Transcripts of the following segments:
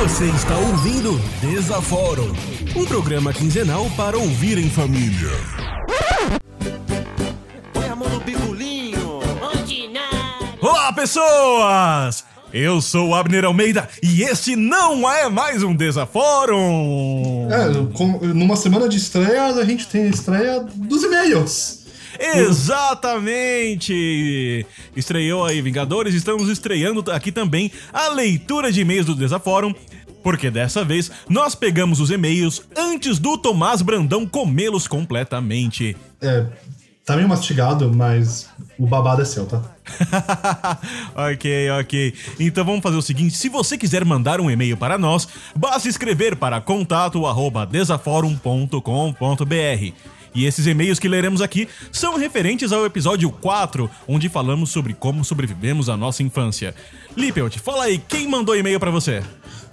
Você está ouvindo Desaforo, um programa quinzenal para ouvir em família. Põe a mão no bigolinho. Olá, pessoas! Eu sou o Abner Almeida e este não é mais um Desafórum! É, com- numa semana de estreia, a gente tem a estreia dos e-mails. Exatamente! Estreou aí Vingadores, estamos estreando aqui também a leitura de e-mails do Desafórum, porque dessa vez nós pegamos os e-mails antes do Tomás Brandão comê-los completamente. É, tá meio mastigado, mas o babado é seu, tá? ok, ok. Então vamos fazer o seguinte: se você quiser mandar um e-mail para nós, basta escrever para contato@desaforum.com.br. E esses e-mails que leremos aqui são referentes ao episódio 4, onde falamos sobre como sobrevivemos à nossa infância. Lippelt, fala aí, quem mandou e-mail para você?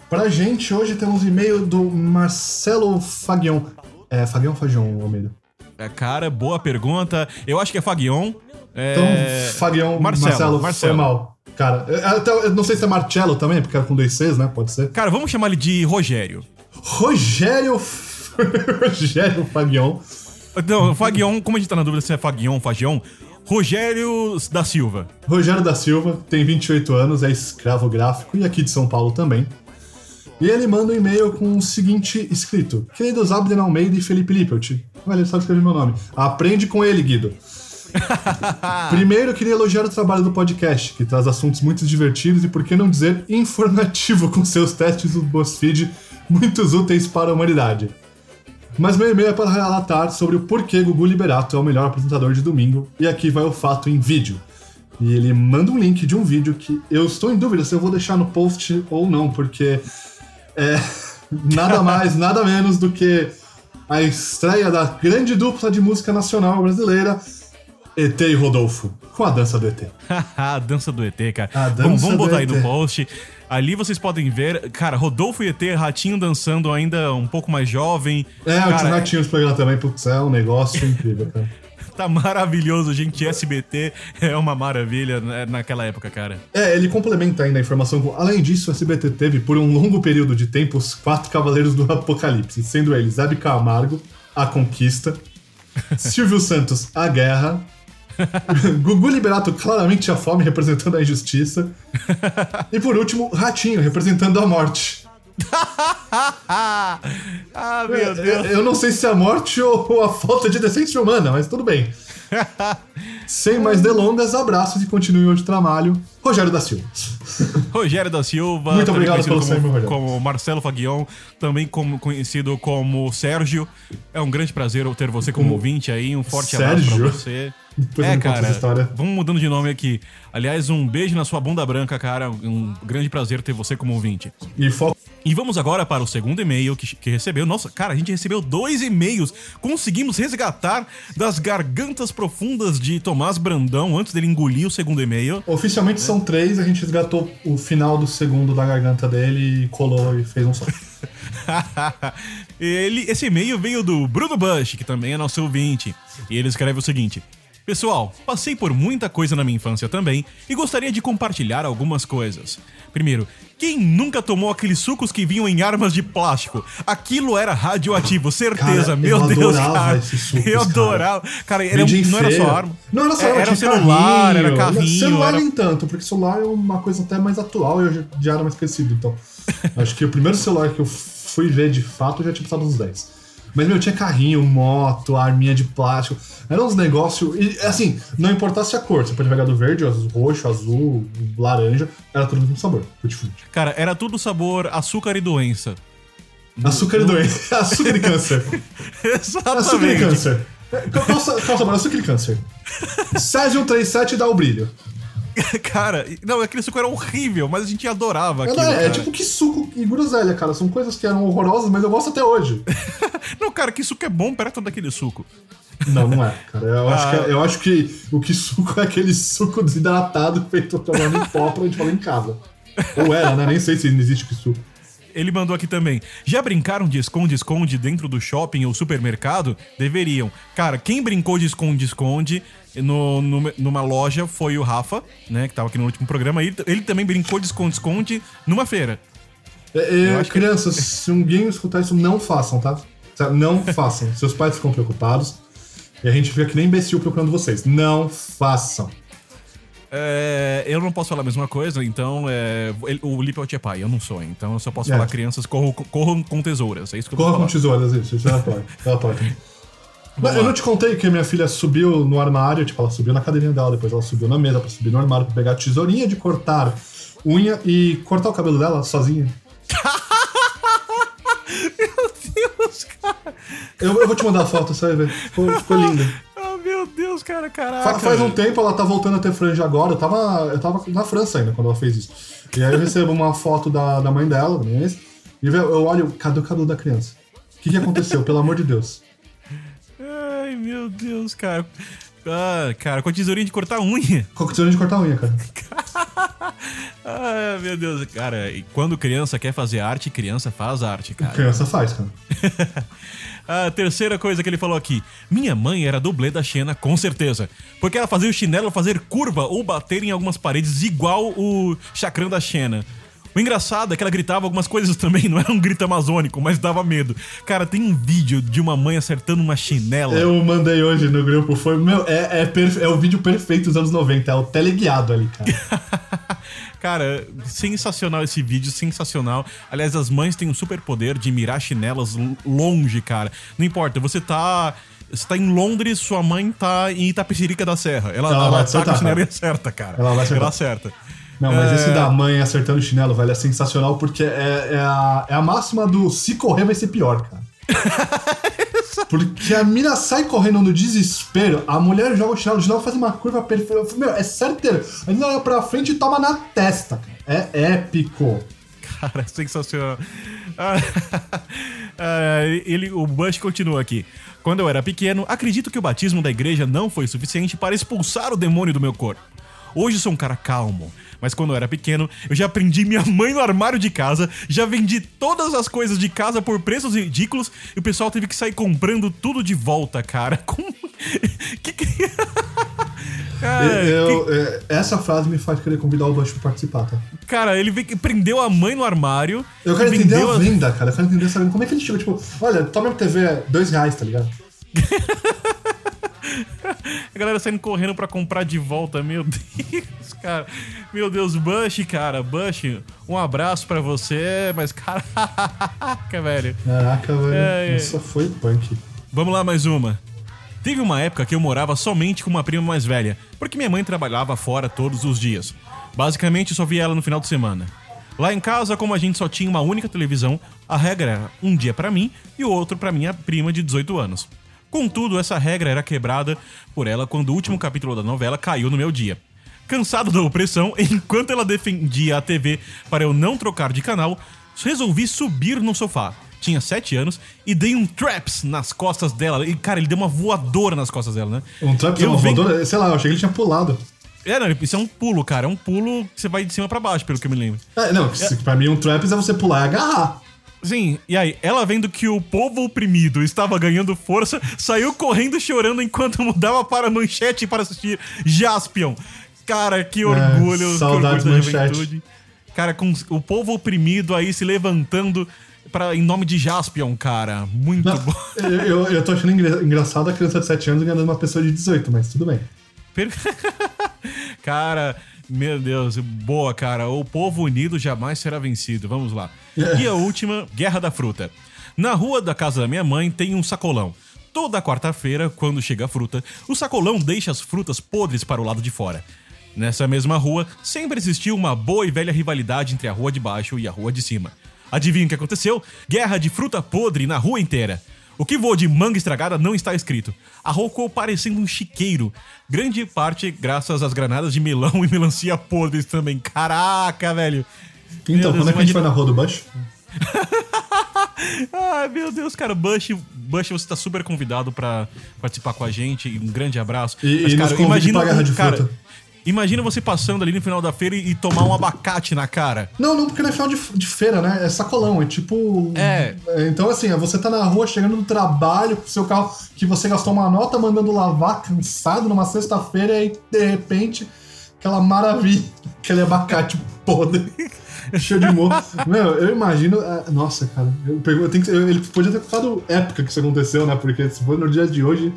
Pra gente, hoje temos e-mail do Marcelo Fagion. É, Fagion ou Fagion, Almeida? É, cara, boa pergunta. Eu acho que é Fagion. É... Então, Fagion, Marcelo, Marcelo, Marcelo. foi mal. Cara, eu, até, eu não sei se é Marcelo também, porque era com dois Cs, né? Pode ser. Cara, vamos chamar ele de Rogério. Rogério... Rogério Fagion. Não, Fagion, como a gente tá na dúvida se é Fagion ou Fagion, Rogério da Silva. Rogério da Silva, tem 28 anos, é escravo gráfico e aqui de São Paulo também. E ele manda um e-mail com o seguinte escrito: Queridos Abden Almeida e Felipe Lippelt. Olha, ele sabe escrever meu nome. Aprende com ele, Guido. Primeiro, eu queria elogiar o trabalho do podcast, que traz assuntos muito divertidos e, por que não dizer, informativo com seus testes do BuzzFeed, muitos úteis para a humanidade. Mas meu e-mail é para relatar sobre o porquê Gugu Liberato é o melhor apresentador de domingo, e aqui vai o fato em vídeo. E ele manda um link de um vídeo que eu estou em dúvida se eu vou deixar no post ou não, porque é nada mais, nada menos do que a estreia da grande dupla de música nacional brasileira, ET e Rodolfo, com a dança do ET. a dança do ET, cara. Dança vamos, botar aí no post. Ali vocês podem ver, cara, Rodolfo e ET, Ratinho dançando ainda um pouco mais jovem. É, o cara, Tio Ratinhos programa também, putz, é um negócio incrível, cara. Tá maravilhoso, gente. SBT é uma maravilha né, naquela época, cara. É, ele complementa ainda a informação com. Além disso, o SBT teve, por um longo período de tempo, os quatro cavaleiros do Apocalipse, sendo eles Hebe Camargo, A Conquista, Silvio Santos, A Guerra, Gugu Liberato, claramente a fome, representando a injustiça, e por último, Ratinho, representando a morte. ah, meu Eu, Deus. eu não sei se é a morte ou a falta de decência humana, mas tudo bem. Sem mais delongas, abraços e continue hoje o trabalho. Rogério da Silva. Rogério da Silva. Muito obrigado pelo como, Rogério. como Marcelo Faguion, também como, conhecido como Sérgio. É um grande prazer eu ter você como ouvinte aí. Um forte abraço Sérgio? pra você. Depois é, cara, vamos mudando de nome aqui. Aliás, um beijo na sua bunda branca, cara. Um grande prazer ter você como ouvinte. E foco. E vamos agora para o segundo e-mail que, que recebeu. Nossa, cara, a gente recebeu dois e-mails. Conseguimos resgatar das gargantas profundas de Tomás Brandão antes dele engolir o segundo e-mail. Oficialmente são três, a gente resgatou o final do segundo da garganta dele e colou e fez um só. ele, esse e-mail veio do Bruno Bush, que também é nosso ouvinte. E ele escreve o seguinte: Pessoal, passei por muita coisa na minha infância também e gostaria de compartilhar algumas coisas. Primeiro, quem nunca tomou aqueles sucos que vinham em armas de plástico? Aquilo era radioativo, certeza, Cara, meu eu Deus, adorava cara. esses sucos, eu cara. adorava. Cara, era, Vendia em não era só arma. Não era só arma, era celular, carrinho. era carrinho. Celular era... nem tanto, porque celular é uma coisa até mais atual e eu já era mais crescido. Então, acho que o primeiro celular que eu fui ver de fato eu já tinha passado uns 10. Mas, meu, tinha carrinho, moto, arminha de plástico. Eram uns negócios. E, assim, não importasse a cor. Você pode pegar do verde, roxo, azul, laranja. Era tudo do mesmo sabor. Cara, era tudo sabor açúcar e doença. Açúcar e doença. Açúcar e câncer. Açúcar e Exatamente. câncer. Qual, qual, qual o sabor? Açúcar e câncer. Césio 37 dá o brilho. Cara, não, aquele suco era horrível, mas a gente adorava aquilo. é, é cara. tipo que suco e groselha, cara. São coisas que eram horrorosas, mas eu gosto até hoje. Não, cara, que suco é bom perto daquele suco. Não, não é, cara. Eu, acho, Ah. que, é- eu acho que o que suco é aquele suco desidratado feito tomando em pó pra gente falar em casa. Ou era, né? Nem sei se existe que suco. Ele mandou aqui também. Já brincaram de esconde-esconde dentro do shopping ou supermercado? Deveriam. Cara, quem brincou de esconde-esconde no, no- numa loja foi o Rafa, né? Que tava aqui no último programa. Ele, ele também brincou de esconde-esconde numa feira. É, é, acho que- crianças, se alguém escutar isso, não façam, tá? Sabe, Não façam. Seus pais ficam preocupados e a gente fica que nem imbecil procurando vocês. Não façam. É, eu não posso falar a mesma coisa, então é, ele- o Lippelt é pai, eu não sou, então eu só posso É. falar crianças corram, corram com tesouras. É isso que eu vou Corra com tesouras, isso, isso ela pode. Ela pode. Mas eu não te contei que minha filha subiu no armário, tipo, ela subiu na cadeirinha dela, depois ela subiu na mesa pra subir no armário pra pegar a tesourinha de cortar unha e cortar o cabelo dela sozinha. Meu Deus, cara. Eu, eu vou te mandar a foto, você vai ver. Ficou, ficou linda. Meu Deus, cara, caraca. faz um tempo, ela tá voltando a ter franja agora. Eu tava, eu tava na França ainda quando ela fez isso. E aí eu recebo uma foto da, da mãe dela, minha ex, e eu eu olho, cadê o cabelo da criança? O que, que aconteceu, pelo amor de Deus? Ai, meu Deus, cara. Ah, cara, com a tesourinha de cortar unha. Qual que tesourinha de cortar unha, cara? Ai, meu Deus. Cara, e quando criança quer fazer arte, criança faz arte, cara. Criança faz, cara. A terceira coisa que ele falou aqui. Minha mãe era dublê da Xena, com certeza. Porque ela fazia o chinelo fazer curva ou bater em algumas paredes igual o chacrã da Xena. O engraçado é que ela gritava algumas coisas também, não era um grito amazônico, mas dava medo. Cara, tem um vídeo de uma mãe acertando uma chinela. Eu mandei hoje no grupo, foi, meu, é, é, perfe- é o vídeo perfeito dos anos 90, é o teleguiado ali, cara. Cara, sensacional esse vídeo, sensacional. Aliás, as mães têm um super poder de mirar chinelas longe, cara. Não importa, você tá. Você tá em Londres, sua mãe tá em Itapecerica da Serra. Ela, Ela ela, vai acertar, a chinela e cara. acerta, cara. Ela vai acertar. Ela acerta. Não, mas É, esse da mãe acertando o chinelo, velho, é sensacional porque é, é, a, é a máxima do se correr vai ser pior, cara. Porque a mina sai correndo no desespero, a mulher joga o chinelo, o chinelo faz uma curva perfeita. Meu, é certeiro. A mina olha pra frente e toma na testa, cara. É épico. Cara, sensacional. Ah, ah, ele, o Bush continua aqui. Quando eu era pequeno, acredito que o batismo da igreja não foi suficiente para expulsar o demônio do meu corpo. Hoje sou um cara calmo, mas quando eu era pequeno, eu já prendi minha mãe no armário de casa, já vendi todas as coisas de casa por preços ridículos e o pessoal teve que sair comprando tudo de volta, cara. Como... que que... Cara, Eu- que- é, essa frase me faz querer convidar o Bush pra participar, tá? cara, ele prendeu a mãe no armário. Eu quero entender a venda, cara. Eu quero entender sabendo como é que ele chegou, tipo, olha, toma minha TV, dois reais, tá ligado? A galera saindo correndo pra comprar de volta, meu Deus, cara. Meu Deus, Bush, cara, Bush, um abraço pra você, mas caraca, velho. Caraca, velho. É, é. Isso foi punk. Vamos lá, mais uma. Teve uma época que eu morava somente com uma prima mais velha, porque minha mãe trabalhava fora todos os dias. Basicamente, só via ela no final de semana. Lá em casa, como a gente só tinha uma única televisão, a regra era um dia pra mim e o outro pra minha prima de 18 anos. Contudo, essa regra era quebrada por ela quando o último capítulo da novela caiu no meu dia. Cansado da opressão, enquanto ela defendia a TV para eu não trocar de canal, resolvi subir no sofá. Tinha 7 anos e dei um traps nas costas dela. E, cara, ele deu uma voadora nas costas dela, né? Um trap Eu uma voadora, sei lá, eu achei que ele tinha pulado. É, não, isso é um pulo, cara. É um pulo que você vai de cima pra baixo, pelo que eu me lembro. É, não, se- pra mim um traps é você pular e agarrar. Sim, e aí, ela vendo que o povo oprimido estava ganhando força, saiu correndo chorando enquanto mudava para a manchete para assistir Jaspion. Cara, que orgulho, que saudades orgulho da Manchete. juventude. Cara, com o povo oprimido aí se levantando pra, em nome de Jaspion, cara. Muito Não, bom. eu, eu, tô achando engra- engraçado a criança de 7 anos ganhando uma pessoa de 18, mas tudo bem. Per- cara, meu Deus, boa, cara. O povo unido jamais será vencido. Vamos lá. E a última, Guerra da Fruta. Na rua da casa da minha mãe tem um sacolão. Toda quarta-feira, quando chega a fruta, o sacolão deixa as frutas podres para o lado de fora. Nessa mesma rua, sempre existiu uma boa e velha rivalidade entre a rua de baixo e a rua de cima. Adivinha o que aconteceu? Guerra de fruta podre na rua inteira. O que voa de manga estragada não está escrito. A rua ficou parecendo um chiqueiro. Grande parte graças às granadas de melão e melancia podres também. Caraca, velho. Então, Meu quando Deus, é que a gente imagina- vai na rua do Bush? Ai, meu Deus, cara. Bush, Bush, você tá super convidado pra participar com a gente. Um grande abraço. E- e nos convide pra Guerra de cara, Fruta. Imagina você passando ali no final da feira e, e tomar um abacate na cara. Não, não, porque não é final de, de feira, né? É sacolão, é tipo. É. Então, assim, você tá na rua chegando do trabalho com seu carro que você gastou uma nota mandando lavar cansado numa sexta-feira e aí, de repente, aquela maravilha, aquele abacate podre. Cheio de morro. Meu, eu imagino. ah, Nossa, cara. Eu, eu tenho que, eu- ele podia ter ficado época que isso aconteceu, né? Porque se for no dia de hoje,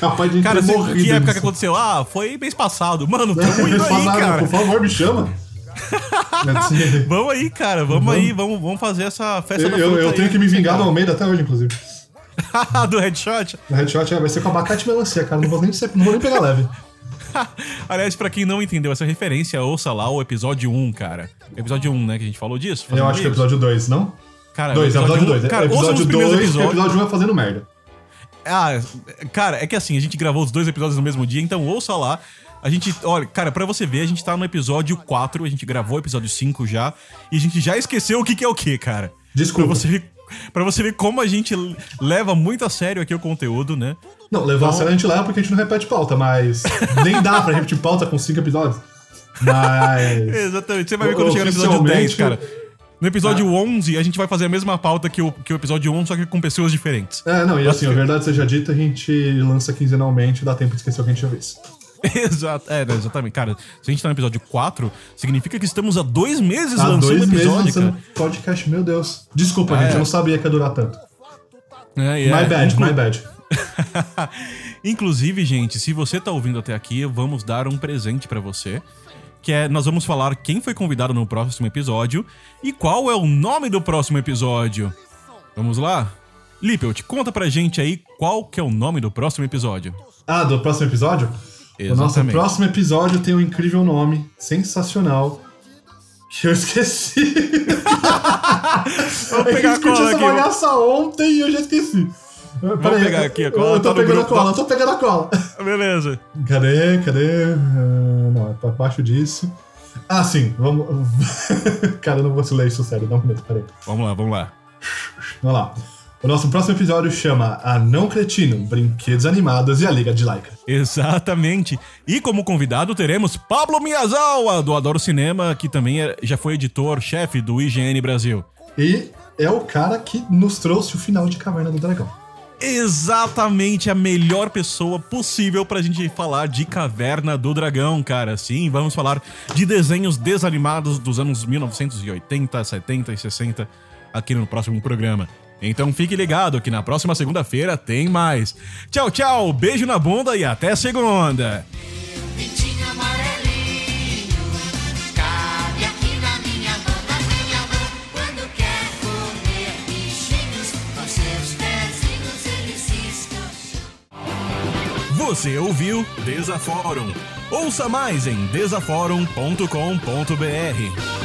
capaz de Cara, ter morrido. que época que aconteceu? Ah, foi mês passado. Mano, tamo indo aí, cara. Por favor, me chama. Vamos aí, cara. Vamos Vamos. aí, vamos, vamos fazer essa festa eu, da eu, eu aí. tenho que me vingar do Almeida até hoje, inclusive. do headshot. Na headshot é, vai ser com abacate e melancia, cara. Não vou nem, não vou nem pegar leve. Aliás, pra quem não entendeu essa referência, ouça lá o episódio 1, cara. Episódio 1, né, que a gente falou disso? Eu acho que é episódio 2, não? Cara, 2, o episódio 2. um- Cara, ouça os episódio primeiros 2, episódios. episódio 1 é fazendo merda. Ah, cara, é que assim, a gente gravou os dois episódios no mesmo dia, então ouça lá. A gente, olha, cara, pra você ver, a gente tá no episódio 4, a gente gravou o episódio 5 já, e a gente já esqueceu o que, que é o que, cara. Desculpa. Pra você, ver, pra você ver como a gente leva muito a sério aqui o conteúdo, né? Não, levar a sério a gente leva porque a gente não repete pauta, mas nem dá pra repetir pauta com 5 episódios. Mas. Exatamente. Você vai ver quando chegar no episódio Oficialmente- 10, cara. No episódio Ah. 11, a gente vai fazer a mesma pauta que o, que o episódio 1, só que com pessoas diferentes. É, não, e assim, a verdade seja dita, a gente lança quinzenalmente, dá tempo de esquecer o que a gente já fez. Exato, é, exatamente. Cara, se a gente tá no episódio 4, significa que estamos há dois meses Há lançando dois um meses episódio, lançando cara. podcast, meu Deus. Desculpa, Ah, gente, é. eu não sabia que ia durar tanto. É, é. My bad, Inclu- my bad. Inclusive, gente, se você tá ouvindo até aqui, vamos dar um presente pra você. Que é, nós vamos falar quem foi convidado no próximo episódio e qual é o nome do próximo episódio. Vamos lá? Lippelt, conta pra gente aí qual que é o nome do próximo episódio. Ah, do próximo episódio? O nosso Exatamente. próximo episódio tem um incrível nome, sensacional, que eu esqueci. Vou pegar eu a cola essa bagaça ontem e eu já esqueci. Vamos pegar aqui a cola, Eu tô tá pegando a cola, tá- eu tô pegando a cola. Beleza. Cadê? Cadê? Não, é pra baixo disso. Ah, sim, vamos. Cara, eu não vou ler isso sério, dá um minuto, peraí. Vamos lá, vamos lá. Vamos lá. O nosso próximo episódio chama Anão Cretino, Brinquedos Animados e a Liga de Laika. Exatamente. E como convidado teremos Pablo Miyazawa, do Adoro Cinema, que também é- já foi editor-chefe do IGN Brasil. E é o cara que nos trouxe o final de Caverna do Dragão. Exatamente a melhor pessoa possível pra gente falar de Caverna do Dragão, cara. Sim, vamos falar de desenhos desanimados dos anos 1980, 70 e 60 aqui no próximo programa. Então fique ligado que na próxima segunda-feira tem mais. Tchau, tchau, beijo na bunda e até segunda. Você ouviu Desaforum. Ouça mais em desaforum.com.br.